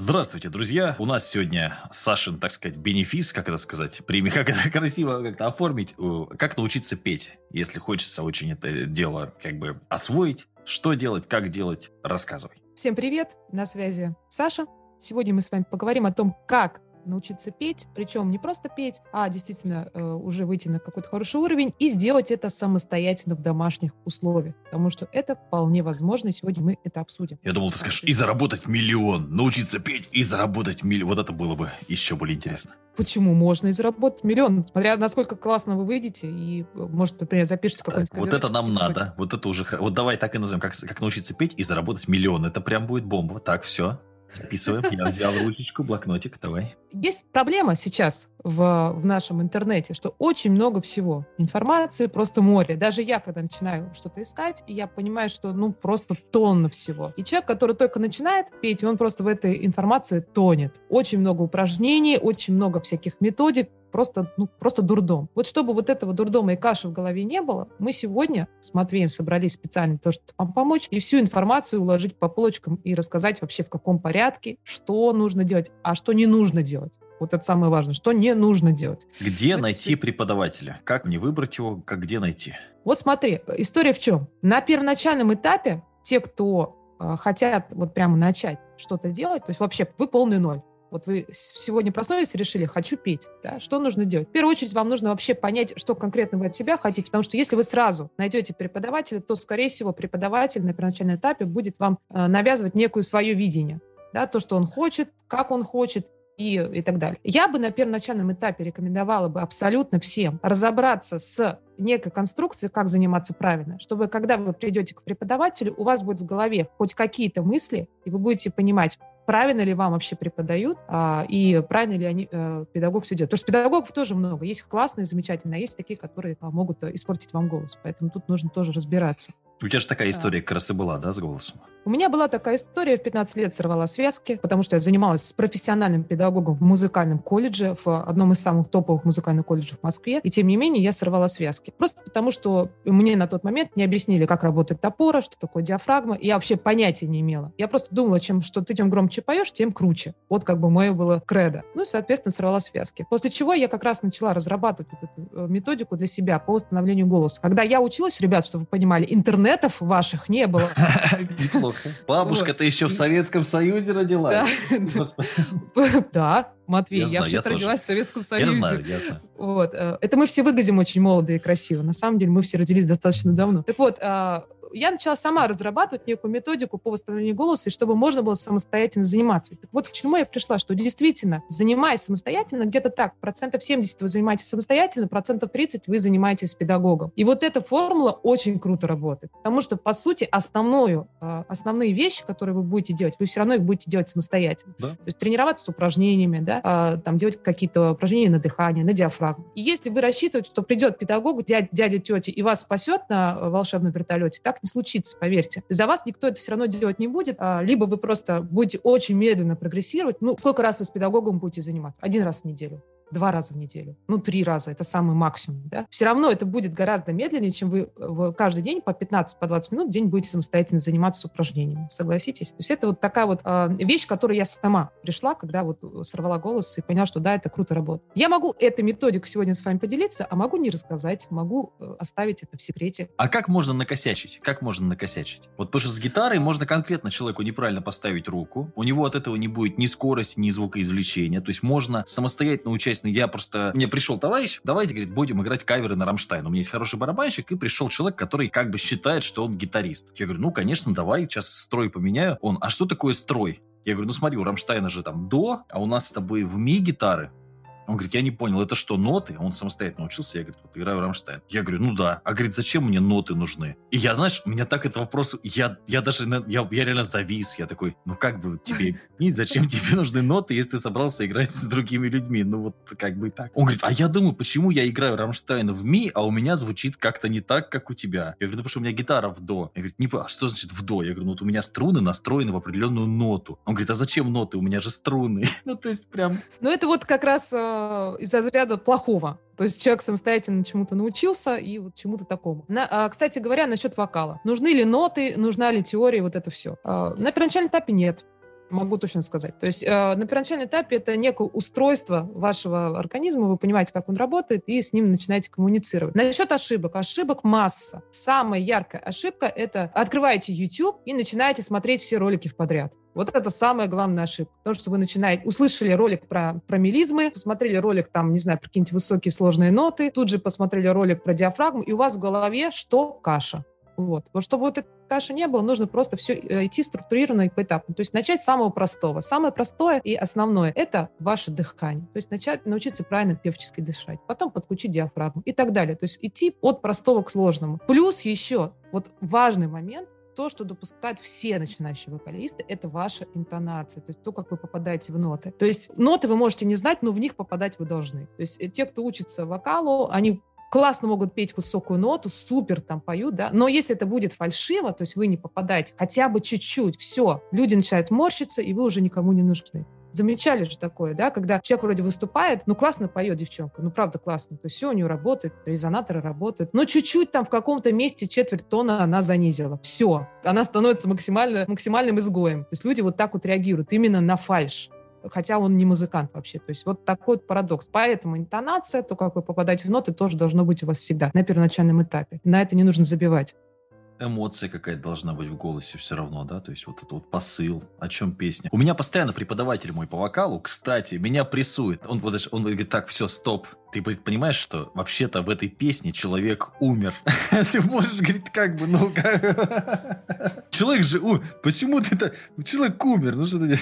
Здравствуйте, друзья! У нас сегодня Сашин, так сказать, бенефис, как это сказать, премия, как это красиво как-то оформить, как научиться петь, если хочется очень это дело как бы освоить. Что делать, как делать, рассказывай. Всем привет, на связи Саша. Сегодня мы с вами поговорим о том, как научиться петь, причем не просто петь, а действительно э, уже выйти на какой-то хороший уровень и сделать это самостоятельно в домашних условиях, потому что это вполне возможно, и сегодня мы это обсудим. Я думал, ты скажешь, и заработать миллион, научиться петь и заработать миллион, вот это было бы еще более интересно. Почему можно и заработать миллион, смотря насколько классно вы выйдете и, может, например, запишите какой-нибудь Вот это нам надо, вот это уже, вот давай так и назовем, как, как научиться петь и заработать миллион, это прям будет бомба, так, все. Записываем. Я взял ручечку, блокнотик, давай. Есть проблема сейчас в, в нашем интернете, что очень много всего. Информации просто море. Даже я, когда начинаю что-то искать, я понимаю, что ну просто тонна всего. И человек, который только начинает петь, он просто в этой информации тонет. Очень много упражнений, очень много всяких методик, просто, ну, просто дурдом. Вот чтобы вот этого дурдома и каши в голове не было, мы сегодня с Матвеем собрались специально то, чтобы вам помочь, и всю информацию уложить по полочкам и рассказать вообще в каком порядке, что нужно делать, а что не нужно делать. Вот это самое важное, что не нужно делать. Где вот найти преподавателя? Как мне выбрать его? Как где найти? Вот смотри, история в чем? На первоначальном этапе те, кто э, хотят вот прямо начать что-то делать, то есть вообще вы полный ноль. Вот вы сегодня проснулись и решили, хочу петь. Да? Что нужно делать? В первую очередь вам нужно вообще понять, что конкретно вы от себя хотите, потому что если вы сразу найдете преподавателя, то, скорее всего, преподаватель на первоначальном этапе будет вам э, навязывать некое свое видение. Да, то, что он хочет, как он хочет, и, и так далее. Я бы на первоначальном этапе рекомендовала бы абсолютно всем разобраться с некой конструкцией, как заниматься правильно, чтобы когда вы придете к преподавателю, у вас будет в голове хоть какие-то мысли, и вы будете понимать, правильно ли вам вообще преподают, а, и правильно ли они, а, педагог все делает. Потому что педагогов тоже много. Есть классные, замечательные, а есть такие, которые а, могут э, испортить вам голос. Поэтому тут нужно тоже разбираться. У тебя же такая история как раз и была, да, с голосом? У меня была такая история, в 15 лет сорвала связки, потому что я занималась с профессиональным педагогом в музыкальном колледже, в одном из самых топовых музыкальных колледжей в Москве, и тем не менее я сорвала связки. Просто потому, что мне на тот момент не объяснили, как работает топора, что такое диафрагма, и я вообще понятия не имела. Я просто думала, чем, что ты чем громче поешь, тем круче. Вот как бы мое было кредо. Ну и, соответственно, сорвала связки. После чего я как раз начала разрабатывать эту э, методику для себя по восстановлению голоса. Когда я училась, ребят, чтобы вы понимали, интернетов ваших не было. Неплохо. Бабушка-то еще в Советском Союзе родилась. Да, Матвей, я вообще родилась в Советском Союзе. Я знаю, я знаю. Вот. Э, это мы все выглядим очень молодо и красиво. На самом деле мы все родились достаточно давно. Так вот, а, я начала сама разрабатывать некую методику по восстановлению голоса, и чтобы можно было самостоятельно заниматься. Так вот, к чему я пришла, что действительно, занимаясь самостоятельно, где-то так, процентов 70 вы занимаетесь самостоятельно, процентов 30 вы занимаетесь с педагогом. И вот эта формула очень круто работает, потому что, по сути, основную, а, основные вещи, которые вы будете делать, вы все равно их будете делать самостоятельно. Да. То есть тренироваться с упражнениями, да, а, там делать какие-то упражнения на дыхание, на диафрагму. И если вы рассчитываете, что придет педагог, дядя, дядя тетя, и вас спасет на волшебном вертолете, так не случится, поверьте. За вас никто это все равно делать не будет, а, либо вы просто будете очень медленно прогрессировать. Ну, сколько раз вы с педагогом будете заниматься? Один раз в неделю два раза в неделю, ну, три раза, это самый максимум, да, все равно это будет гораздо медленнее, чем вы каждый день по 15, по 20 минут в день будете самостоятельно заниматься упражнениями, согласитесь? То есть это вот такая вот э, вещь, к которой я сама пришла, когда вот сорвала голос и поняла, что да, это круто работает. Я могу эту методику сегодня с вами поделиться, а могу не рассказать, могу э, оставить это в секрете. А как можно накосячить? Как можно накосячить? Вот потому что с гитарой можно конкретно человеку неправильно поставить руку, у него от этого не будет ни скорости, ни звукоизвлечения, то есть можно самостоятельно учиться, естественно, я просто... Мне пришел товарищ, давайте, говорит, будем играть каверы на Рамштайн. У меня есть хороший барабанщик, и пришел человек, который как бы считает, что он гитарист. Я говорю, ну, конечно, давай, сейчас строй поменяю. Он, а что такое строй? Я говорю, ну смотри, у Рамштайна же там до, а у нас с тобой в ми гитары он говорит, я не понял, это что, ноты? Он самостоятельно учился, я, говорит, вот играю Рамштайн. Я говорю, ну да. А говорит, зачем мне ноты нужны? И я, знаешь, меня так этот вопрос, я, я даже, я, я реально завис. Я такой, ну как бы тебе, не, зачем тебе нужны ноты, если ты собрался играть с другими людьми? Ну вот как бы так. Он говорит, а я думаю, почему я играю Рамштайн в ми, а у меня звучит как-то не так, как у тебя? Я говорю, ну потому что у меня гитара в до. Я говорю, не, а что значит в до? Я говорю, ну вот у меня струны настроены в определенную ноту. Он говорит, а зачем ноты? У меня же струны. ну то есть прям... Ну это вот как раз Э, из разряда плохого. То есть человек самостоятельно чему-то научился и вот чему-то такому. На, а, кстати говоря, насчет вокала. Нужны ли ноты, нужна ли теория, вот это все. А, на первоначальном этапе нет. Могу точно сказать. То есть э, на первоначальном этапе это некое устройство вашего организма, вы понимаете, как он работает, и с ним начинаете коммуницировать. Насчет ошибок. Ошибок масса. Самая яркая ошибка — это открываете YouTube и начинаете смотреть все ролики в подряд. Вот это самая главная ошибка. Потому что вы начинаете, услышали ролик про, про мелизмы, посмотрели ролик там, не знаю, про какие-нибудь высокие сложные ноты, тут же посмотрели ролик про диафрагму, и у вас в голове что? Каша. Вот. Вот чтобы вот этой каши не было, нужно просто все э, идти структурированно и поэтапно. То есть начать с самого простого. Самое простое и основное – это ваше дыхание. То есть начать, научиться правильно певчески дышать. Потом подключить диафрагму и так далее. То есть идти от простого к сложному. Плюс еще вот важный момент то, что допускают все начинающие вокалисты, это ваша интонация, то есть то, как вы попадаете в ноты. То есть ноты вы можете не знать, но в них попадать вы должны. То есть э, те, кто учится вокалу, они классно могут петь высокую ноту, супер там поют, да, но если это будет фальшиво, то есть вы не попадаете хотя бы чуть-чуть, все, люди начинают морщиться, и вы уже никому не нужны. Замечали же такое, да, когда человек вроде выступает, ну классно поет девчонка, ну правда классно, то есть все у нее работает, резонаторы работают, но чуть-чуть там в каком-то месте четверть тона она занизила, все, она становится максимально, максимальным изгоем. То есть люди вот так вот реагируют именно на фальш хотя он не музыкант вообще. То есть вот такой вот парадокс. Поэтому интонация, то, как вы попадаете в ноты, тоже должно быть у вас всегда на первоначальном этапе. На это не нужно забивать эмоция какая-то должна быть в голосе все равно, да, то есть вот это вот посыл, о чем песня. У меня постоянно преподаватель мой по вокалу, кстати, меня прессует. Он, он говорит, так, все, стоп, ты понимаешь, что вообще-то в этой песне человек умер. Ты можешь говорить, как бы, ну, человек же, почему ты это, человек умер, ну что ты...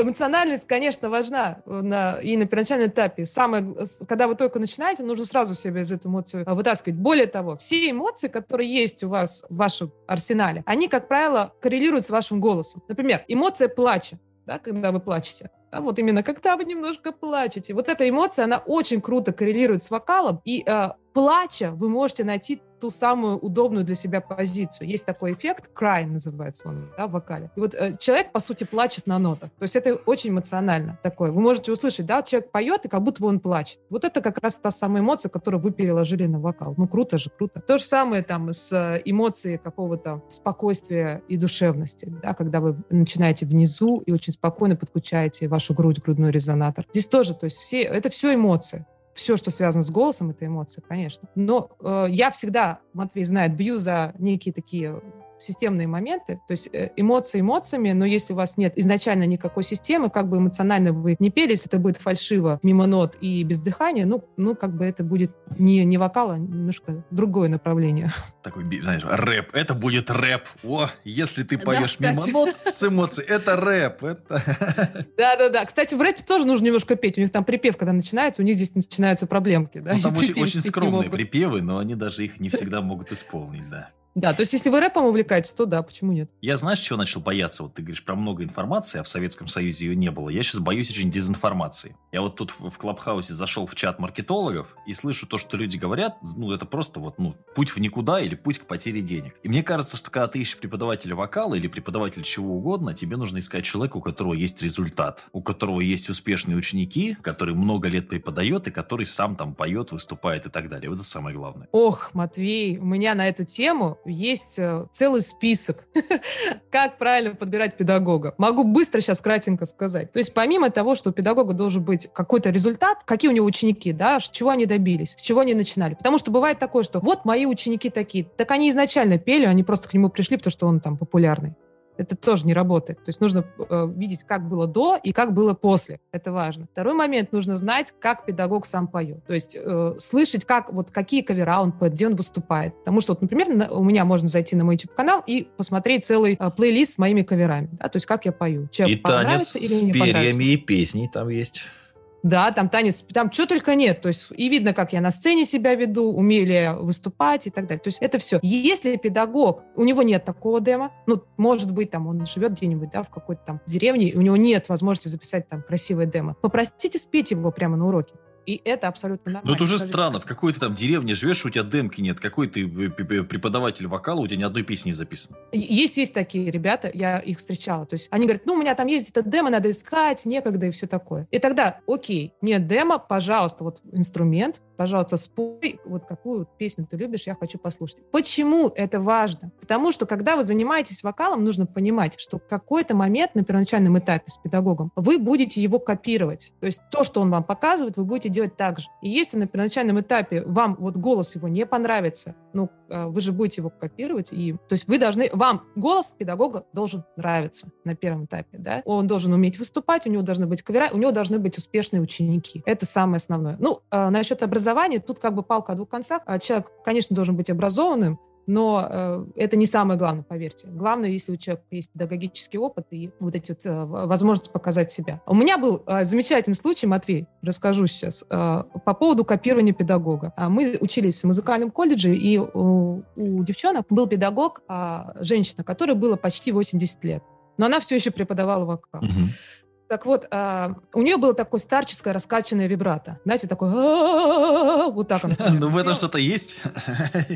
Эмоциональность, конечно, важна на, и на первоначальном этапе. Самое, когда вы только начинаете, нужно сразу себе из эту эмоцию вытаскивать. Более того, все эмоции, которые есть у вас в вашем арсенале, они, как правило, коррелируют с вашим голосом. Например, эмоция плача, да, когда вы плачете да, вот именно когда вы немножко плачете. Вот эта эмоция, она очень круто коррелирует с вокалом, и э, плача вы можете найти ту самую удобную для себя позицию. Есть такой эффект, cry называется он, да, в вокале. И вот э, человек, по сути, плачет на нотах. То есть это очень эмоционально такое. Вы можете услышать, да, человек поет, и как будто бы он плачет. Вот это как раз та самая эмоция, которую вы переложили на вокал. Ну, круто же, круто. То же самое там с э, эмоцией какого-то спокойствия и душевности, да, когда вы начинаете внизу и очень спокойно подключаете вашу грудь, грудной резонатор. Здесь тоже, то есть все, это все эмоции все, что связано с голосом, это эмоции, конечно. Но э, я всегда, Матвей знает, бью за некие такие системные моменты, то есть э, эмоции эмоциями, но если у вас нет изначально никакой системы, как бы эмоционально вы не пели, если это будет фальшиво, мимо нот и без дыхания, ну, ну как бы это будет не, не вокал, а немножко другое направление. Такой, знаешь, рэп. Это будет рэп. О, если ты поешь да, мимо нот с эмоцией, это рэп. Это... Да-да-да. Кстати, в рэпе тоже нужно немножко петь. У них там припев, когда начинается, у них здесь начинаются проблемки. Да? Ну, там очень, очень скромные припевы, но они даже их не всегда могут исполнить, да. Да, то есть если вы рэпом увлекаетесь, то да, почему нет? Я знаешь, чего начал бояться? Вот ты говоришь про много информации, а в Советском Союзе ее не было. Я сейчас боюсь очень дезинформации. Я вот тут в Клабхаусе зашел в чат маркетологов и слышу то, что люди говорят, ну, это просто вот, ну, путь в никуда или путь к потере денег. И мне кажется, что когда ты ищешь преподавателя вокала или преподавателя чего угодно, тебе нужно искать человека, у которого есть результат, у которого есть успешные ученики, который много лет преподает и который сам там поет, выступает и так далее. Вот это самое главное. Ох, Матвей, у меня на эту тему есть э, целый список, как правильно подбирать педагога. Могу быстро сейчас кратенько сказать. То есть помимо того, что у педагога должен быть какой-то результат, какие у него ученики, да, чего они добились, с чего они начинали. Потому что бывает такое, что вот мои ученики такие, так они изначально пели, они просто к нему пришли, потому что он там популярный это тоже не работает. То есть нужно э, видеть, как было до и как было после. Это важно. Второй момент, нужно знать, как педагог сам поет. То есть э, слышать, как, вот, какие кавера он поет, где он выступает. Потому что, вот, например, на, у меня можно зайти на мой YouTube-канал и посмотреть целый э, плейлист с моими каверами. Да? То есть как я пою. Человек и танец или с перьями и песни там есть. Да, там танец, там что только нет. То есть и видно, как я на сцене себя веду, умею ли я выступать и так далее. То есть это все. Если педагог, у него нет такого демо, ну, может быть, там он живет где-нибудь, да, в какой-то там деревне, и у него нет возможности записать там красивое демо, попросите спеть его прямо на уроке. И это абсолютно нормально. Ну, это уже странно. В какой-то там деревне живешь, у тебя демки нет. Какой ты э, преподаватель вокала, у тебя ни одной песни не записано. Есть, есть такие ребята, я их встречала. То есть они говорят, ну, у меня там есть это демо, надо искать, некогда и все такое. И тогда, окей, нет демо, пожалуйста, вот инструмент, пожалуйста, спой, вот какую песню ты любишь, я хочу послушать. Почему это важно? Потому что, когда вы занимаетесь вокалом, нужно понимать, что в какой-то момент на первоначальном этапе с педагогом вы будете его копировать. То есть то, что он вам показывает, вы будете делать так же. И если на первоначальном этапе вам вот голос его не понравится, ну, а, вы же будете его копировать, и, то есть вы должны, вам голос педагога должен нравиться на первом этапе, да? Он должен уметь выступать, у него должны быть кавера, у него должны быть успешные ученики. Это самое основное. Ну, а, насчет образования, тут как бы палка о двух концах. А человек, конечно, должен быть образованным, но э, это не самое главное, поверьте. Главное, если у человека есть педагогический опыт и вот эти вот, э, возможности показать себя. У меня был э, замечательный случай, Матвей, расскажу сейчас, по поводу копирования педагога. А мы учились в музыкальном колледже, и у, у девчонок был педагог, э, женщина, которой было почти 80 лет. Но она все еще преподавала вокал. Угу. Так вот, а, у нее было такое старческое раскачанное вибрато. Знаете, такое... Вот так оно. Ну, в этом что-то есть.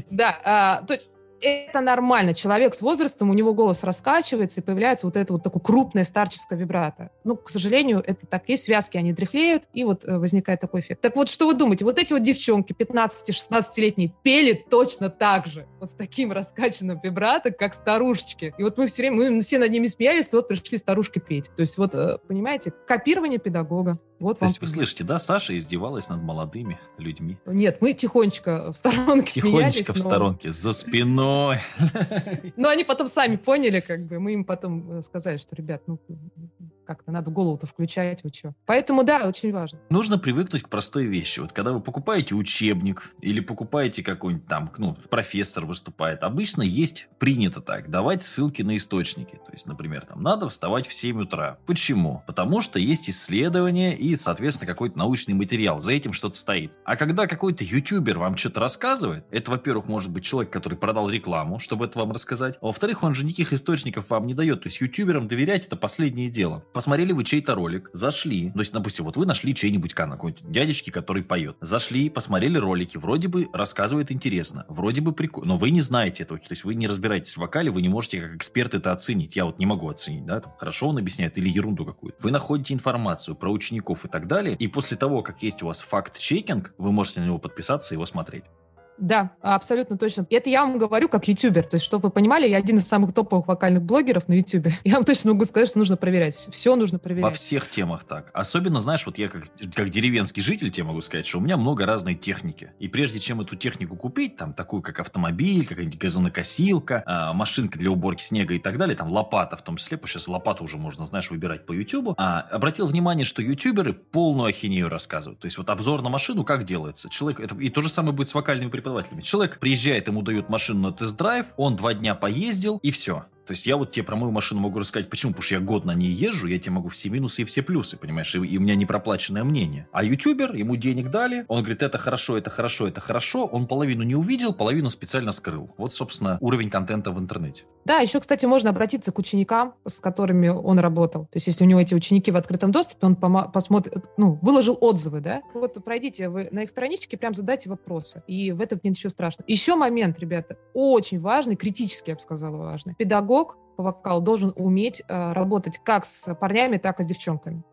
Да, а, то есть это нормально. Человек с возрастом, у него голос раскачивается, и появляется вот это вот такое крупное старческое вибрато. Ну, к сожалению, это так есть, связки, они дряхлеют, и вот э, возникает такой эффект. Так вот, что вы думаете? Вот эти вот девчонки 15-16-летние пели точно так же, вот с таким раскачанным вибрато, как старушечки. И вот мы все время, мы все над ними смеялись, вот пришли старушки петь. То есть вот, э, понимаете, копирование педагога. Вот То есть вы слышите, да, Саша издевалась над молодыми людьми? Нет, мы тихонечко в сторонке тихонечко в сторонке, за спиной. Но они потом сами поняли, как бы, мы им потом э, сказали, что, ребят, ну, как-то надо голову-то включать, вы что. Поэтому, да, очень важно. Нужно привыкнуть к простой вещи. Вот когда вы покупаете учебник или покупаете какой-нибудь там, ну, профессор выступает, обычно есть принято так, давать ссылки на источники. То есть, например, там, надо вставать в 7 утра. Почему? Потому что есть исследования и, соответственно, какой-то научный материал. За этим что-то стоит. А когда какой-то ютубер вам что-то рассказывает, это, во-первых, может быть человек, который продал рекламу, чтобы это вам рассказать. А во-вторых, он же никаких источников вам не дает. То есть ютуберам доверять это последнее дело посмотрели вы чей-то ролик, зашли, то есть, допустим, вот вы нашли чей-нибудь канал, какой-нибудь дядечки, который поет, зашли, посмотрели ролики, вроде бы рассказывает интересно, вроде бы прикольно, но вы не знаете этого, то есть вы не разбираетесь в вокале, вы не можете как эксперт это оценить, я вот не могу оценить, да, там, хорошо он объясняет или ерунду какую-то. Вы находите информацию про учеников и так далее, и после того, как есть у вас факт-чекинг, вы можете на него подписаться и его смотреть. Да, абсолютно точно. Это я вам говорю как ютубер. То есть, чтобы вы понимали, я один из самых топовых вокальных блогеров на ютубе. Я вам точно могу сказать, что нужно проверять. Все нужно проверять. Во всех темах так. Особенно, знаешь, вот я как, как деревенский житель тебе могу сказать, что у меня много разной техники. И прежде чем эту технику купить, там, такую как автомобиль, какая-нибудь газонокосилка, э, машинка для уборки снега и так далее, там, лопата в том числе, потому что сейчас лопату уже можно, знаешь, выбирать по ютубу, а, обратил внимание, что ютуберы полную ахинею рассказывают. То есть, вот обзор на машину как делается? Человек, это, и то же самое будет с вокальными преподавателями. Человек приезжает, ему дают машину на тест-драйв, он два дня поездил, и все. То есть я вот тебе про мою машину могу рассказать, почему, потому что я год на ней езжу, я тебе могу все минусы и все плюсы, понимаешь, и, и у меня непроплаченное мнение. А ютубер, ему денег дали, он говорит, это хорошо, это хорошо, это хорошо, он половину не увидел, половину специально скрыл. Вот, собственно, уровень контента в интернете. Да, еще, кстати, можно обратиться к ученикам, с которыми он работал. То есть если у него эти ученики в открытом доступе, он посмотрит, ну, выложил отзывы, да, вот пройдите вы на их страничке, прям задайте вопросы, и в этом нет ничего страшного. Еще момент, ребята, очень важный, критически, я бы сказала, важный. Педагог педагог по вокалу должен уметь э, работать как с парнями, так и с девчонками.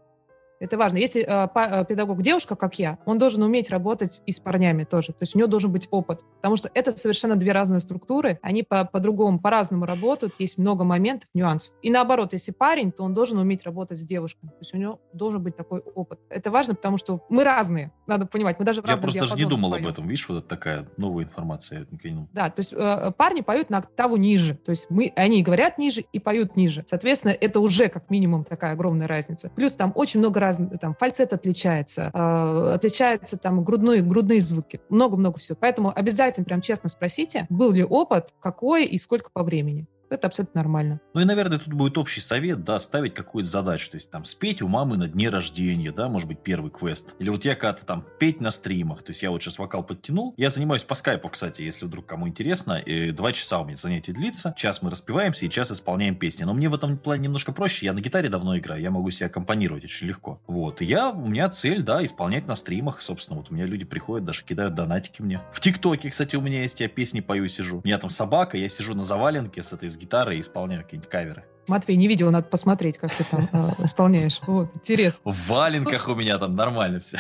Это важно. Если э, э, педагог девушка, как я, он должен уметь работать и с парнями тоже. То есть у него должен быть опыт. Потому что это совершенно две разные структуры. Они по- по-другому, по-разному работают. Есть много моментов, нюансов. И наоборот, если парень, то он должен уметь работать с девушкой. То есть у него должен быть такой опыт. Это важно, потому что мы разные. Надо понимать. Мы даже Я просто даже не думал поем. об этом. Видишь, вот это такая новая информация. Да, то есть э, парни поют на октаву ниже. То есть мы, они говорят ниже и поют ниже. Соответственно, это уже как минимум такая огромная разница. Плюс там очень много разных разные, там, фальцет отличается, э, отличаются там грудные, грудные звуки, много-много всего. Поэтому обязательно прям честно спросите, был ли опыт, какой и сколько по времени. Это абсолютно нормально. Ну и, наверное, тут будет общий совет, да, ставить какую-то задачу. То есть там спеть у мамы на дне рождения, да, может быть, первый квест. Или вот я когда-то там петь на стримах. То есть я вот сейчас вокал подтянул. Я занимаюсь по скайпу, кстати, если вдруг кому интересно. И два часа у меня занятие длится. Час мы распеваемся и час исполняем песни. Но мне в этом плане немножко проще. Я на гитаре давно играю. Я могу себя аккомпанировать очень легко. Вот. И я, у меня цель, да, исполнять на стримах. Собственно, вот у меня люди приходят, даже кидают донатики мне. В ТикТоке, кстати, у меня есть. Я песни пою, сижу. У меня там собака, я сижу на заваленке с этой с гитарой и исполняю какие-нибудь каверы. Матвей, не видел, надо посмотреть, как ты там э, исполняешь. Вот, интересно. В валенках Слушай, у меня там нормально все.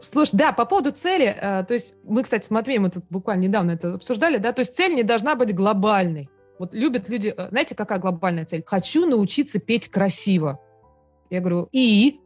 Слушай, да, по поводу цели, э, то есть мы, кстати, с Матвеем, мы тут буквально недавно это обсуждали, да, то есть цель не должна быть глобальной. Вот любят люди, э, знаете, какая глобальная цель? Хочу научиться петь красиво. Я говорю, и?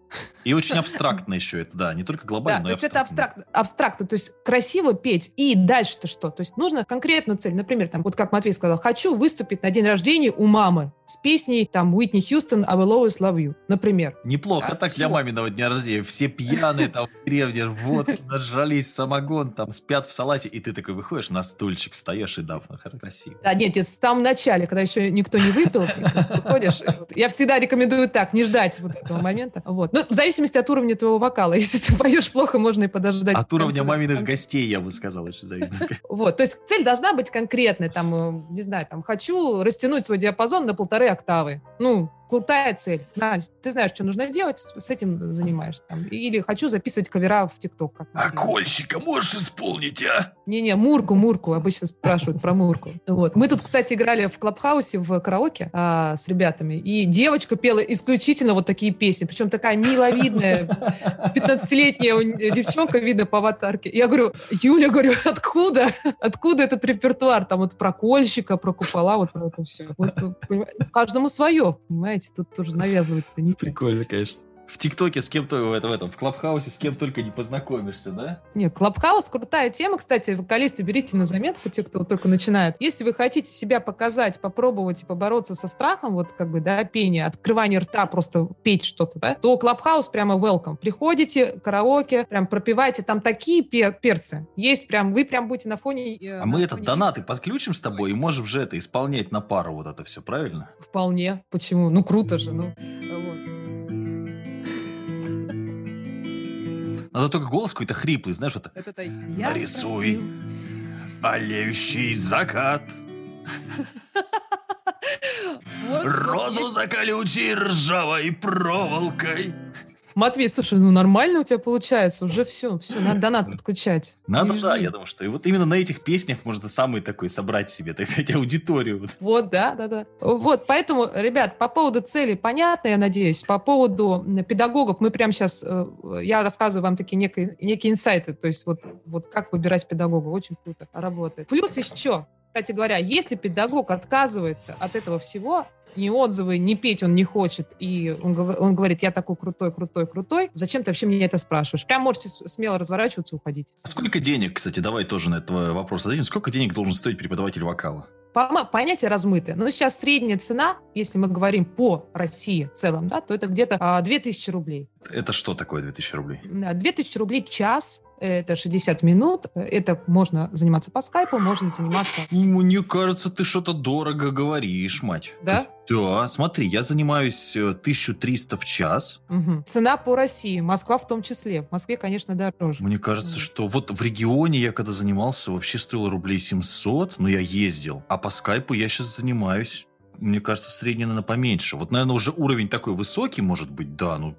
И очень абстрактно еще это, да, не только глобально, да, но то есть это абстрактно, абстрактно, то есть красиво петь, и дальше-то что? То есть нужно конкретную цель, например, там, вот как Матвей сказал, хочу выступить на день рождения у мамы с песней там Уитни Хьюстон «I will always love you», например. Неплохо а, так все. для маминого дня рождения, все пьяные там в деревне, вот, нажрались самогон, там, спят в салате, и ты такой выходишь на стульчик, встаешь и да, красиво. Да, нет, нет, в самом начале, когда еще никто не выпил, ты выходишь, я всегда рекомендую так, не ждать вот этого момента, вот. Ну, в зависимости от уровня твоего вокала. Если ты поешь плохо, можно и подождать. От уровня маминых гостей, я бы сказал, очень зависит. Вот, то есть цель должна быть конкретной. Там, э, не знаю, там, хочу растянуть свой диапазон на полторы октавы. Ну, крутая цель. Знаешь, ты знаешь, что нужно делать, с этим занимаешься. Там. Или хочу записывать кавера в ТикТок. А кольщика можешь исполнить, а? Не-не, Мурку, Мурку. Обычно спрашивают про Мурку. Вот. Мы тут, кстати, играли в Клабхаусе в караоке а, с ребятами, и девочка пела исключительно вот такие песни. Причем такая миловидная, 15-летняя девчонка, видно по аватарке. Я говорю, Юля, говорю, откуда? Откуда этот репертуар? Там вот про кольщика, про купола, вот про это все. Вот, каждому свое, понимаете? Понимаете, тут тоже навязывать-то не Прикольно, конечно в ТикТоке с кем-то в этом, в этом, в Клабхаусе с кем только не познакомишься, да? Нет, Клабхаус крутая тема, кстати, вокалисты берите на заметку, те, кто только начинает. Если вы хотите себя показать, попробовать и побороться со страхом, вот как бы, да, пение, открывание рта, просто петь что-то, да, то Клабхаус прямо welcome. Приходите, караоке, прям пропивайте, там такие пер перцы. Есть прям, вы прям будете на фоне... Э, а на мы фоне... этот донаты подключим с тобой и можем же это исполнять на пару вот это все, правильно? Вполне. Почему? Ну, круто же, ну. Надо только голос какой-то хриплый, знаешь, вот это. это Нарисуй олеющий закат. Розу за колючей ржавой проволокой. Матвей, слушай, ну нормально у тебя получается, уже все, все, надо донат подключать. Надо, да, я думаю, что и вот именно на этих песнях можно самый такой собрать себе, так сказать, аудиторию. Вот, да, да, да. Вот, поэтому, ребят, по поводу цели понятно, я надеюсь, по поводу педагогов, мы прямо сейчас, э, я рассказываю вам такие некие, некие инсайты, то есть вот, вот как выбирать педагога, очень круто работает. Плюс еще, кстати говоря, если педагог отказывается от этого всего, ни отзывы, ни петь он не хочет, и он, он говорит, я такой крутой, крутой, крутой, зачем ты вообще мне это спрашиваешь? Прям можете смело разворачиваться и уходить. А сколько денег, кстати, давай тоже на этот вопрос ответим, сколько денег должен стоить преподаватель вокала? Понятие размытое. Но сейчас средняя цена, если мы говорим по России в целом, да, то это где-то 2000 а, рублей. Это что такое 2000 рублей? 2000 рублей час это 60 минут, это можно заниматься по скайпу, можно заниматься... Мне кажется, ты что-то дорого говоришь, мать. Да? Да, смотри, я занимаюсь 1300 э, в час. Угу. Цена по России, Москва в том числе. В Москве, конечно, дороже. Мне кажется, угу. что вот в регионе я когда занимался, вообще стоил рублей 700, но я ездил. А по скайпу я сейчас занимаюсь мне кажется, средний, наверное, поменьше. Вот, наверное, уже уровень такой высокий, может быть, да, ну,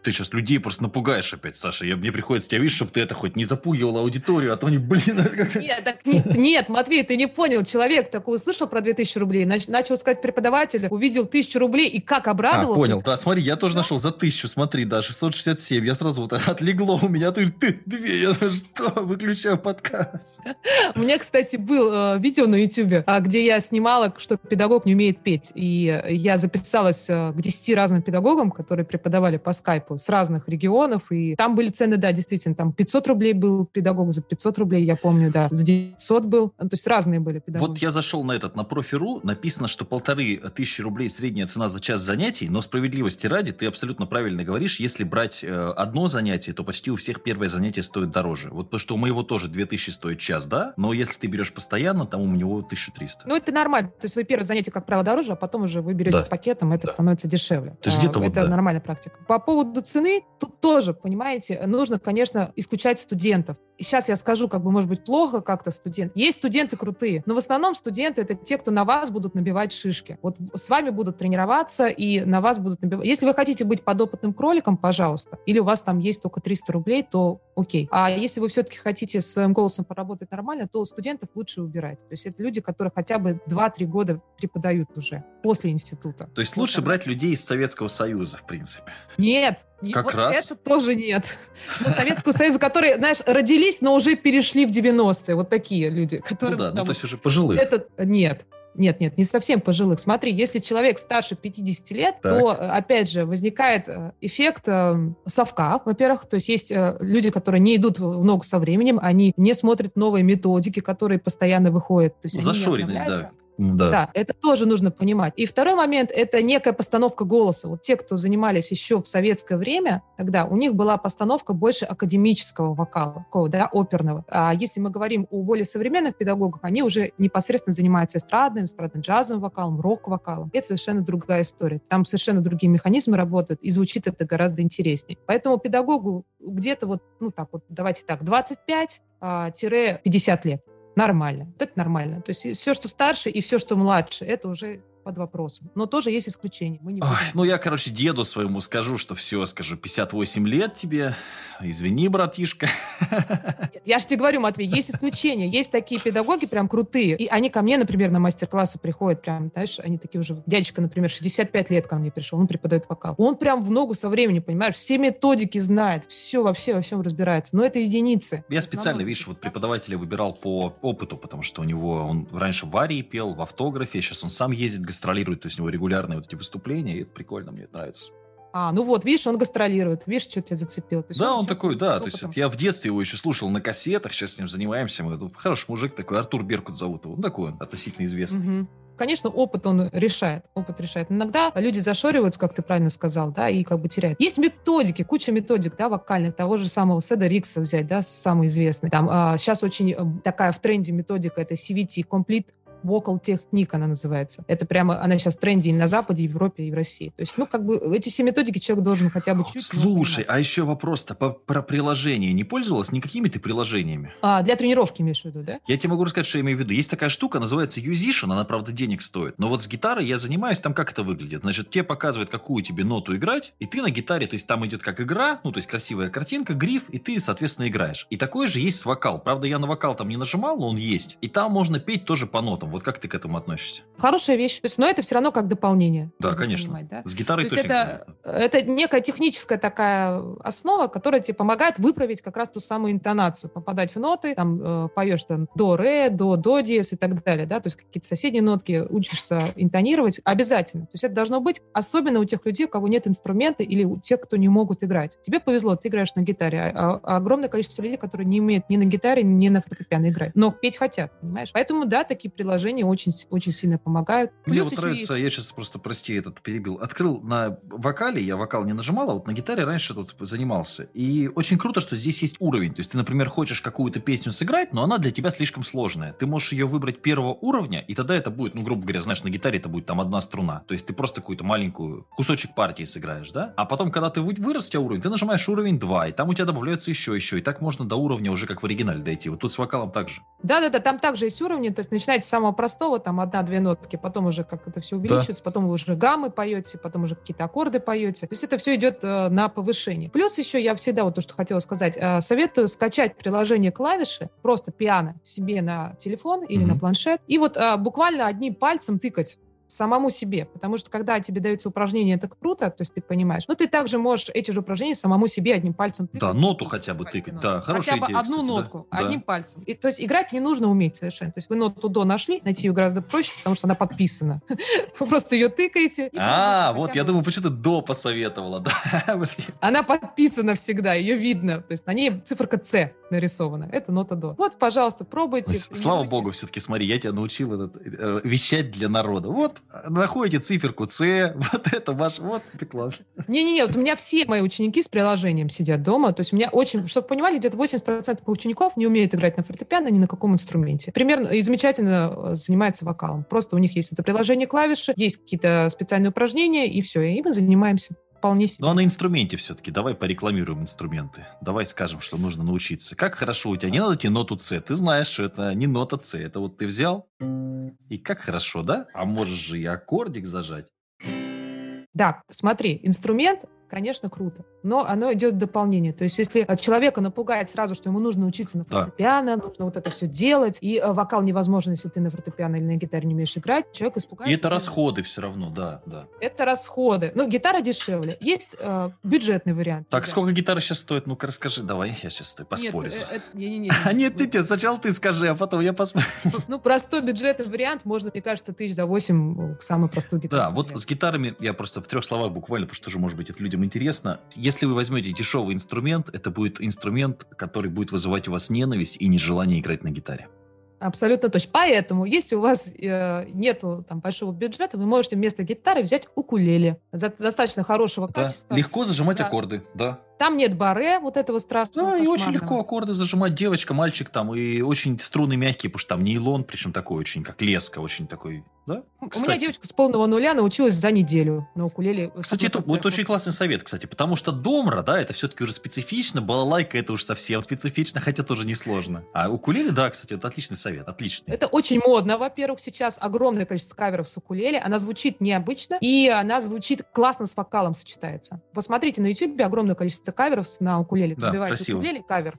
ты сейчас людей просто напугаешь опять, Саша. Я, мне приходится тебя видеть, чтобы ты это хоть не запугивал аудиторию, а то они, блин. Нет, так, нет, нет, Матвей, ты не понял. Человек такой услышал про 2000 рублей, нач, начал сказать преподавателю, увидел 1000 рублей и как обрадовался. А, понял, да, смотри, я тоже да? нашел за 1000, смотри, да, 667. Я сразу вот отлегло у меня, ты, ты две, я что, выключаю подкаст. У меня, кстати, был э, видео на YouTube, а, где я снимала, что педагог не умеет петь. И я записалась э, к 10 разным педагогам, которые преподавали по скайпу скайпу с разных регионов, и там были цены, да, действительно, там 500 рублей был педагог за 500 рублей, я помню, да, за 900 был, ну, то есть разные были педагоги. Вот я зашел на этот, на профи.ру, написано, что полторы тысячи рублей средняя цена за час занятий, но справедливости ради, ты абсолютно правильно говоришь, если брать э, одно занятие, то почти у всех первое занятие стоит дороже. Вот потому что у моего тоже 2000 стоит час, да, но если ты берешь постоянно, там у него 1300. Ну, это нормально, то есть вы первое занятие, как правило, дороже, а потом уже вы берете да. пакетом, это да. становится дешевле. То есть где-то а, вот, Это да. нормальная практика. По поводу цены, тут тоже, понимаете, нужно, конечно, исключать студентов. Сейчас я скажу, как бы, может быть, плохо как-то студент. Есть студенты крутые, но в основном студенты это те, кто на вас будут набивать шишки. Вот с вами будут тренироваться и на вас будут набивать. Если вы хотите быть подопытным кроликом, пожалуйста, или у вас там есть только 300 рублей, то окей. А если вы все-таки хотите своим голосом поработать нормально, то студентов лучше убирать. То есть это люди, которые хотя бы 2-3 года преподают уже после института. То есть лучше брать людей из Советского Союза, в принципе? Нет. Как вот раз? Это тоже нет. Но Советского Союза, которые, знаешь, родились, но уже перешли в 90-е. Вот такие люди. Которые, ну да, ну то есть уже пожилых. Это, нет. Нет, нет, не совсем пожилых. Смотри, если человек старше 50 лет, так. то, опять же, возникает э, эффект э, совка, во-первых. То есть есть э, люди, которые не идут в ногу со временем, они не смотрят новые методики, которые постоянно выходят. То есть Зашоренность, да. Да. да, это тоже нужно понимать. И второй момент – это некая постановка голоса. Вот те, кто занимались еще в советское время, тогда у них была постановка больше академического вокала, такого, да, оперного. А если мы говорим о более современных педагогах, они уже непосредственно занимаются эстрадным, эстрадно-джазовым вокалом, рок-вокалом. Это совершенно другая история. Там совершенно другие механизмы работают, и звучит это гораздо интереснее. Поэтому педагогу где-то вот, ну так вот, давайте так, 25-50 а, лет нормально. Вот это нормально. То есть все, что старше и все, что младше, это уже под вопросом. Но тоже есть исключения. Мы не Ой, ну, я, короче, деду своему скажу, что все, скажу, 58 лет тебе, извини, братишка. Нет, я же тебе говорю, Матвей, есть исключения. Есть такие педагоги прям крутые. И они ко мне, например, на мастер-классы приходят прям, знаешь, они такие уже... Дядечка, например, 65 лет ко мне пришел, он преподает вокал. Он прям в ногу со временем, понимаешь, все методики знает, все вообще во всем разбирается. Но это единицы. Я специально, видишь, вот преподавателя выбирал по опыту, потому что у него, он раньше в Арии пел, в автографе, сейчас он сам ездит гастролирует, то есть у него регулярные вот эти выступления, и это прикольно, мне это нравится. А, ну вот, видишь, он гастролирует. Видишь, что тебя зацепил. да, он, он такой, да. То есть я в детстве его еще слушал на кассетах, сейчас с ним занимаемся. Мы, ну, хороший мужик такой, Артур Беркут зовут его. Он такой он, относительно известный. Угу. Конечно, опыт он решает. Опыт решает. Иногда люди зашориваются, как ты правильно сказал, да, и как бы теряют. Есть методики, куча методик, да, вокальных, того же самого Седа Рикса взять, да, самый известный. Там а, сейчас очень э, такая в тренде методика, это CVT, Complete Vocal Technique она называется. Это прямо, она сейчас в тренде и на Западе, и в Европе, и в России. То есть, ну, как бы эти все методики человек должен хотя бы чуть-чуть... Слушай, а еще вопрос-то по, про приложение. Не пользовалась никакими ты приложениями? А, для тренировки имеешь в виду, да? Я тебе могу рассказать, что я имею в виду. Есть такая штука, называется Musician, она, правда, денег стоит. Но вот с гитарой я занимаюсь, там как это выглядит? Значит, тебе показывает, какую тебе ноту играть, и ты на гитаре, то есть там идет как игра, ну, то есть красивая картинка, гриф, и ты, соответственно, играешь. И такое же есть с вокал. Правда, я на вокал там не нажимал, но он есть. И там можно петь тоже по нотам. Вот как ты к этому относишься? Хорошая вещь. То есть, но это все равно как дополнение. Да, конечно. Понимать, да? С гитарой То есть это, это некая техническая такая основа, которая тебе помогает выправить как раз ту самую интонацию, попадать в ноты, там э, поешь там до, ре, до, до, диез и так далее, да, то есть какие-то соседние нотки учишься интонировать обязательно. То есть это должно быть особенно у тех людей, у кого нет инструмента или у тех, кто не могут играть. Тебе повезло, ты играешь на гитаре, а, а огромное количество людей, которые не умеют ни на гитаре, ни на фортепиано играть, но петь хотят, понимаешь? Поэтому, да, такие приложения очень, очень очень сильно помогают. Мне Плюс вот нравится, есть... я сейчас просто, прости, этот перебил, открыл на вокале, я вокал не нажимал, а вот на гитаре раньше тут занимался. И очень круто, что здесь есть уровень. То есть ты, например, хочешь какую-то песню сыграть, но она для тебя слишком сложная. Ты можешь ее выбрать первого уровня, и тогда это будет, ну, грубо говоря, знаешь, на гитаре это будет там одна струна. То есть ты просто какую-то маленькую кусочек партии сыграешь, да? А потом, когда ты вырос у тебя уровень, ты нажимаешь уровень 2, и там у тебя добавляется еще, еще. И так можно до уровня уже как в оригинале дойти. Вот тут с вокалом также. Да-да-да, там также есть уровни, то есть начинаете с самого простого, там одна-две нотки, потом уже как это все увеличивается, да. потом вы уже гаммы поете, потом уже какие-то аккорды поете. То есть это все идет э, на повышение. Плюс еще я всегда, вот то, что хотела сказать, э, советую скачать приложение клавиши, просто пиано себе на телефон или mm-hmm. на планшет, и вот э, буквально одним пальцем тыкать самому себе, потому что когда тебе даются упражнения, это круто, то есть ты понимаешь, но ты также можешь эти же упражнения самому себе одним пальцем тыкать. Да, ноту хотя бы тыкать, да, хорошая хотя идея, одну кстати, нотку, да. одним пальцем. И, то есть играть не нужно уметь совершенно. То есть вы ноту до нашли, найти ее гораздо проще, потому что она подписана. Вы просто ее тыкаете. А, вот, я думаю, почему ты до посоветовала, да? Она подписана всегда, ее видно. То есть на ней циферка С нарисована. Это нота до. Вот, пожалуйста, пробуйте. Слава богу, все-таки, смотри, я тебя научил этот, э, вещать для народа. Вот, находите циферку С, вот это ваш, вот, это классно. Не-не-не, вот у меня все мои ученики с приложением сидят дома. То есть у меня очень, чтобы понимали, где-то 80% учеников не умеют играть на фортепиано ни на каком инструменте. Примерно и замечательно э, занимается вокалом. Просто у них есть это приложение клавиши, есть какие-то специальные упражнения, и все, и мы занимаемся вполне себе. Ну, а на инструменте все-таки. Давай порекламируем инструменты. Давай скажем, что нужно научиться. Как хорошо у тебя. Не надо тебе ноту С. Ты знаешь, что это не нота С. Это вот ты взял, и как хорошо, да? А можешь же и аккордик зажать. Да, смотри, инструмент конечно, круто. Но оно идет в дополнение. То есть, если человека напугает сразу, что ему нужно учиться на фортепиано, да. нужно вот это все делать, и э, вокал невозможно, если ты на фортепиано или на гитаре не умеешь играть, человек испугается. И это расходы все равно, да, да. Это расходы. Ну, гитара дешевле. Есть э, бюджетный вариант. Так, да. сколько гитара сейчас стоит? Ну-ка, расскажи, давай, я сейчас ты поспорю. Нет, э, э, не, не, не, а нет, ты, сначала ты скажи, а потом я посмотрю. Ну, ну, простой бюджетный вариант можно, мне кажется, тысяч за восемь самый простой гитару. Да, вот с гитарами я просто в трех словах буквально, потому что тоже, может быть, это людям интересно если вы возьмете дешевый инструмент, это будет инструмент, который будет вызывать у вас ненависть и нежелание играть на гитаре. Абсолютно точно. Поэтому, если у вас э, нету там большого бюджета, вы можете вместо гитары взять укулеле. За достаточно хорошего да. качества. Легко зажимать да. аккорды, да. Там нет баре, вот этого страшного. Да, и очень легко аккорды зажимать. Девочка, мальчик там, и очень струны мягкие, потому что там нейлон, причем такой очень, как леска, очень такой, да? Кстати. У меня девочка с полного нуля научилась за неделю на укулеле. Кстати, это вот очень классный совет, кстати, потому что домра, да, это все-таки уже специфично, балалайка это уже совсем специфично, хотя тоже несложно. А укулеле, да, кстати, это отличный совет, отличный. Это очень модно, во-первых, сейчас огромное количество каверов с укулеле, она звучит необычно, и она звучит классно с вокалом сочетается. Посмотрите на YouTube огромное количество каверов на укулеле. Да, Забиваете красиво. укулеле, кавер.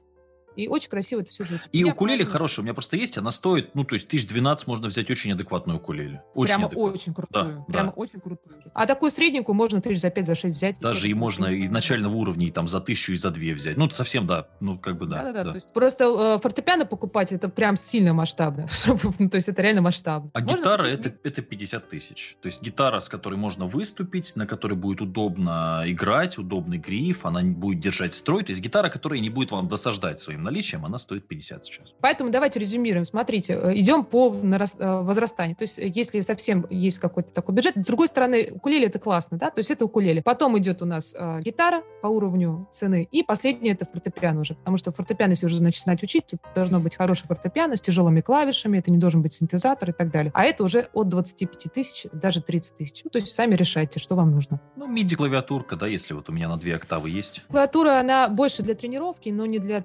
И очень красиво это все звучит. И я укулеле хорошая. У меня просто есть, она стоит, ну, то есть, тысяч двенадцать можно взять очень адекватную укулеле. Очень Прямо очень крутую. Да, Прямо да. очень крутую. А такую средненькую можно тысяч за пять, за шесть взять. Даже и можно и начального уровня, и там за тысячу, и за две взять. Ну, совсем, да. Ну, как бы, да. Да, да, да. То есть, просто э, фортепиано покупать, это прям сильно масштабно. Ну, то есть, это реально масштабно. А можно гитара, это, это 50 тысяч. То есть, гитара, с которой можно выступить, на которой будет удобно играть, удобный гриф, она будет держать строй. То есть, гитара, которая не будет вам досаждать своим наличием, она стоит 50 сейчас. Поэтому давайте резюмируем. Смотрите, э, идем по э, возрастанию. То есть э, если совсем есть какой-то такой бюджет. С другой стороны, укулеле это классно, да, то есть это укулеле. Потом идет у нас э, гитара по уровню цены. И последнее это фортепиано уже. Потому что фортепиано, если уже начинать учить, то должно быть хорошее фортепиано с тяжелыми клавишами, это не должен быть синтезатор и так далее. А это уже от 25 тысяч, даже 30 тысяч. Ну, то есть сами решайте, что вам нужно. Ну, MIDI-клавиатурка, да, если вот у меня на две октавы есть. Клавиатура, она больше для тренировки, но не для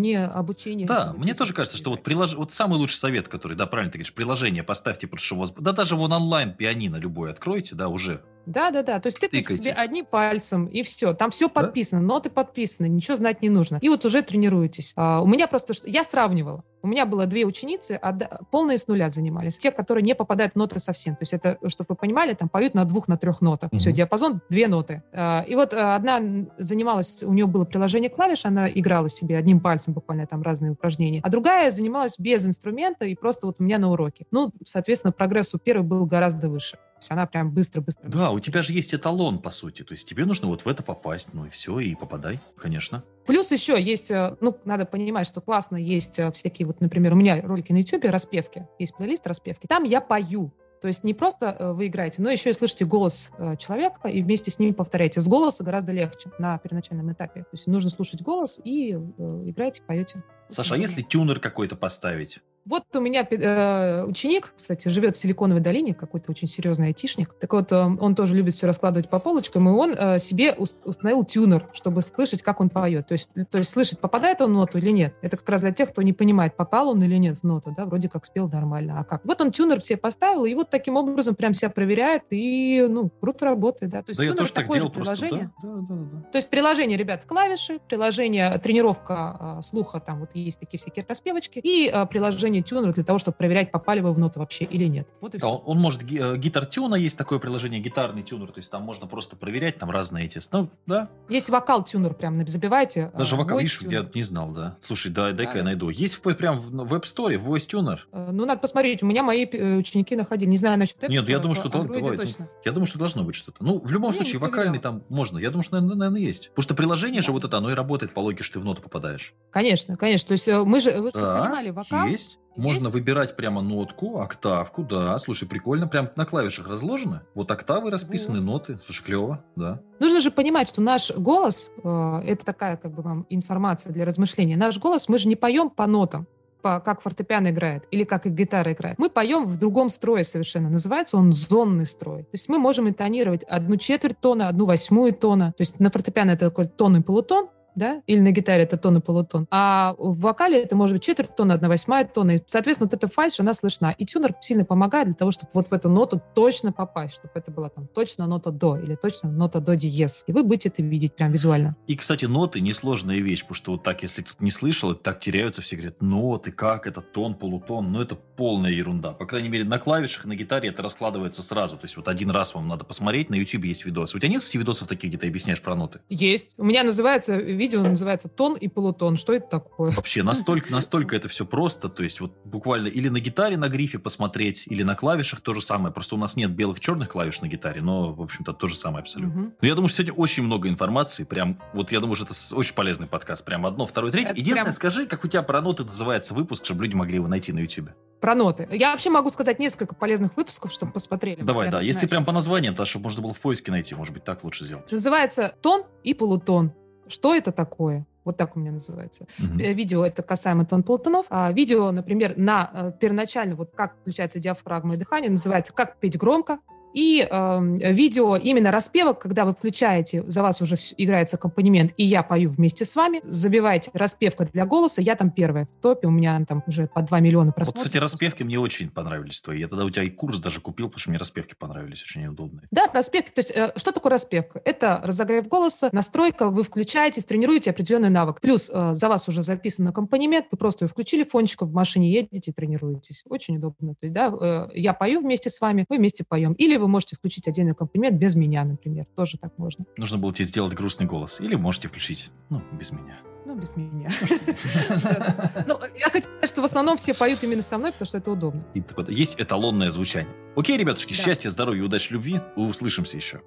не приложение. Да, мне тоже кажется, что вот, прилож... вот самый лучший совет, который, да, правильно ты говоришь, приложение поставьте, потому что у вас... Да даже вон онлайн пианино любое откройте, да, уже да, да, да. То есть ты тыкаете себе одним пальцем, и все. Там все подписано, да? ноты подписаны, ничего знать не нужно. И вот уже тренируетесь. А, у меня просто... Я сравнивала. У меня было две ученицы, а полные с нуля занимались. Те, которые не попадают в ноты совсем. То есть это, чтобы вы понимали, там поют на двух, на трех нотах. Угу. Все, диапазон, две ноты. А, и вот а, одна занималась, у нее было приложение клавиш, она играла себе одним пальцем буквально там разные упражнения. А другая занималась без инструмента и просто вот у меня на уроке. Ну, соответственно, прогресс у первой был гораздо выше. То есть она прям быстро-быстро. Да, у тебя же есть эталон, по сути. То есть тебе нужно вот в это попасть. Ну и все, и попадай, конечно. Плюс еще есть, э, ну, надо понимать, что классно есть э, всякие, вот, например, у меня ролики на YouTube, распевки. Есть плейлист распевки. Там я пою. То есть не просто э, вы играете, но еще и слышите голос человека и вместе с ним повторяете. С голоса гораздо легче на первоначальном этапе. То есть нужно слушать голос и играете, поете. Саша, а если тюнер какой-то поставить? Вот у меня э, ученик, кстати, живет в Силиконовой долине, какой-то очень серьезный айтишник. Так вот, э, он тоже любит все раскладывать по полочкам, и он э, себе установил тюнер, чтобы слышать, как он поет. То есть, то есть слышать, попадает он в ноту или нет. Это как раз для тех, кто не понимает, попал он или нет в ноту, да, вроде как спел нормально, а как. Вот он тюнер себе поставил, и вот таким образом прям себя проверяет, и, ну, круто работает, да. То есть да, тюнер тоже так делал приложение. Просто, да? Да, да, да, То есть приложение, ребят, клавиши, приложение, тренировка э, слуха, там вот есть такие всякие распевочки, и а, приложение тюнер для того, чтобы проверять, попали вы в ноты вообще или нет. Вот и все. Он, он может, э, гитар тюна есть такое приложение, гитарный тюнер, то есть там можно просто проверять, там разные эти, ну, да. Есть вокал тюнер, прям забивайте. Даже вокал, видишь, я не знал, да. Слушай, да, дай-ка да. я найду. Есть прям в App Store, Voice Tuner? Ну, надо посмотреть, у меня мои ученики находили, не знаю насчет этого. Нет, я думаю, что, давай, точно. я думаю, что должно быть что-то. Ну, в любом случае, вокальный там можно. Я думаю, что, наверное, есть. Потому что приложение же вот это, оно и работает по логике, что ты в ноту попадаешь. Конечно, конечно. То есть э, мы же, вы что, понимали, вокал... есть. Можно есть? выбирать прямо нотку, октавку, да. Слушай, прикольно. Прям на клавишах разложено. Вот октавы расписаны, вот. ноты. Слушай, клево, да. Нужно же понимать, что наш голос, э, это такая как бы вам информация для размышления. Наш голос, мы же не поем по нотам по, как фортепиано играет или как и гитара играет. Мы поем в другом строе совершенно. Называется он зонный строй. То есть мы можем интонировать одну четверть тона, одну восьмую тона. То есть на фортепиано это такой тон и полутон, да, или на гитаре это тон и полутон, а в вокале это может быть четверть тона, одна восьмая тона, и, соответственно, вот эта фальш, она слышна. И тюнер сильно помогает для того, чтобы вот в эту ноту точно попасть, чтобы это была там точно нота до или точно нота до диез. И вы будете это видеть прям визуально. И, кстати, ноты несложная вещь, потому что вот так, если кто-то не слышал, это так теряются, все говорят, ноты, как это, тон, полутон, ну это полная ерунда. По крайней мере, на клавишах, на гитаре это раскладывается сразу. То есть вот один раз вам надо посмотреть, на YouTube есть видосы. У тебя нет, кстати, видосов таких, где ты объясняешь про ноты? Есть. У меня называется видео называется «Тон и полутон». Что это такое? Вообще, настолько, настолько это все просто. То есть, вот буквально или на гитаре на грифе посмотреть, или на клавишах то же самое. Просто у нас нет белых черных клавиш на гитаре, но, в общем-то, то же самое абсолютно. Угу. Но я думаю, что сегодня очень много информации. Прям, вот я думаю, что это очень полезный подкаст. Прям одно, второе, третье. Это Единственное, прям... скажи, как у тебя про ноты называется выпуск, чтобы люди могли его найти на YouTube про ноты. Я вообще могу сказать несколько полезных выпусков, чтобы посмотрели. Давай, да. Если прям по названиям, то чтобы можно было в поиске найти, может быть, так лучше сделать. Называется «Тон и полутон». Что это такое? Вот так у меня называется. Uh-huh. Видео это касаемо тон полутонов. А видео, например, на э, первоначально, вот как включается диафрагма и дыхание, называется «Как петь громко», и э, видео именно распевок, когда вы включаете, за вас уже играется аккомпанемент, и я пою вместе с вами, забивайте распевка для голоса, я там первая в топе, у меня там уже по 2 миллиона просмотров. Вот, кстати, распевки мне очень понравились твои. Я тогда у тебя и курс даже купил, потому что мне распевки понравились, очень удобные. Да, распевки. То есть, э, что такое распевка? Это разогрев голоса, настройка, вы включаете, тренируете определенный навык. Плюс э, за вас уже записан аккомпанемент, вы просто ее включили фончиком, в машине едете, тренируетесь. Очень удобно. То есть, да, э, я пою вместе с вами, вы вместе поем. Или вы можете включить отдельный комплимент без меня, например. Тоже так можно. Нужно было тебе сделать грустный голос. Или можете включить, ну, без меня. Ну, без меня. Ну, я хочу сказать, что в основном все поют именно со мной, потому что это удобно. Есть эталонное звучание. Окей, ребятушки, счастья, здоровья, удачи, любви. Услышимся еще.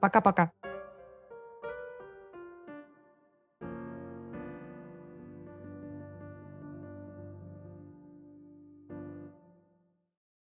Пока-пока.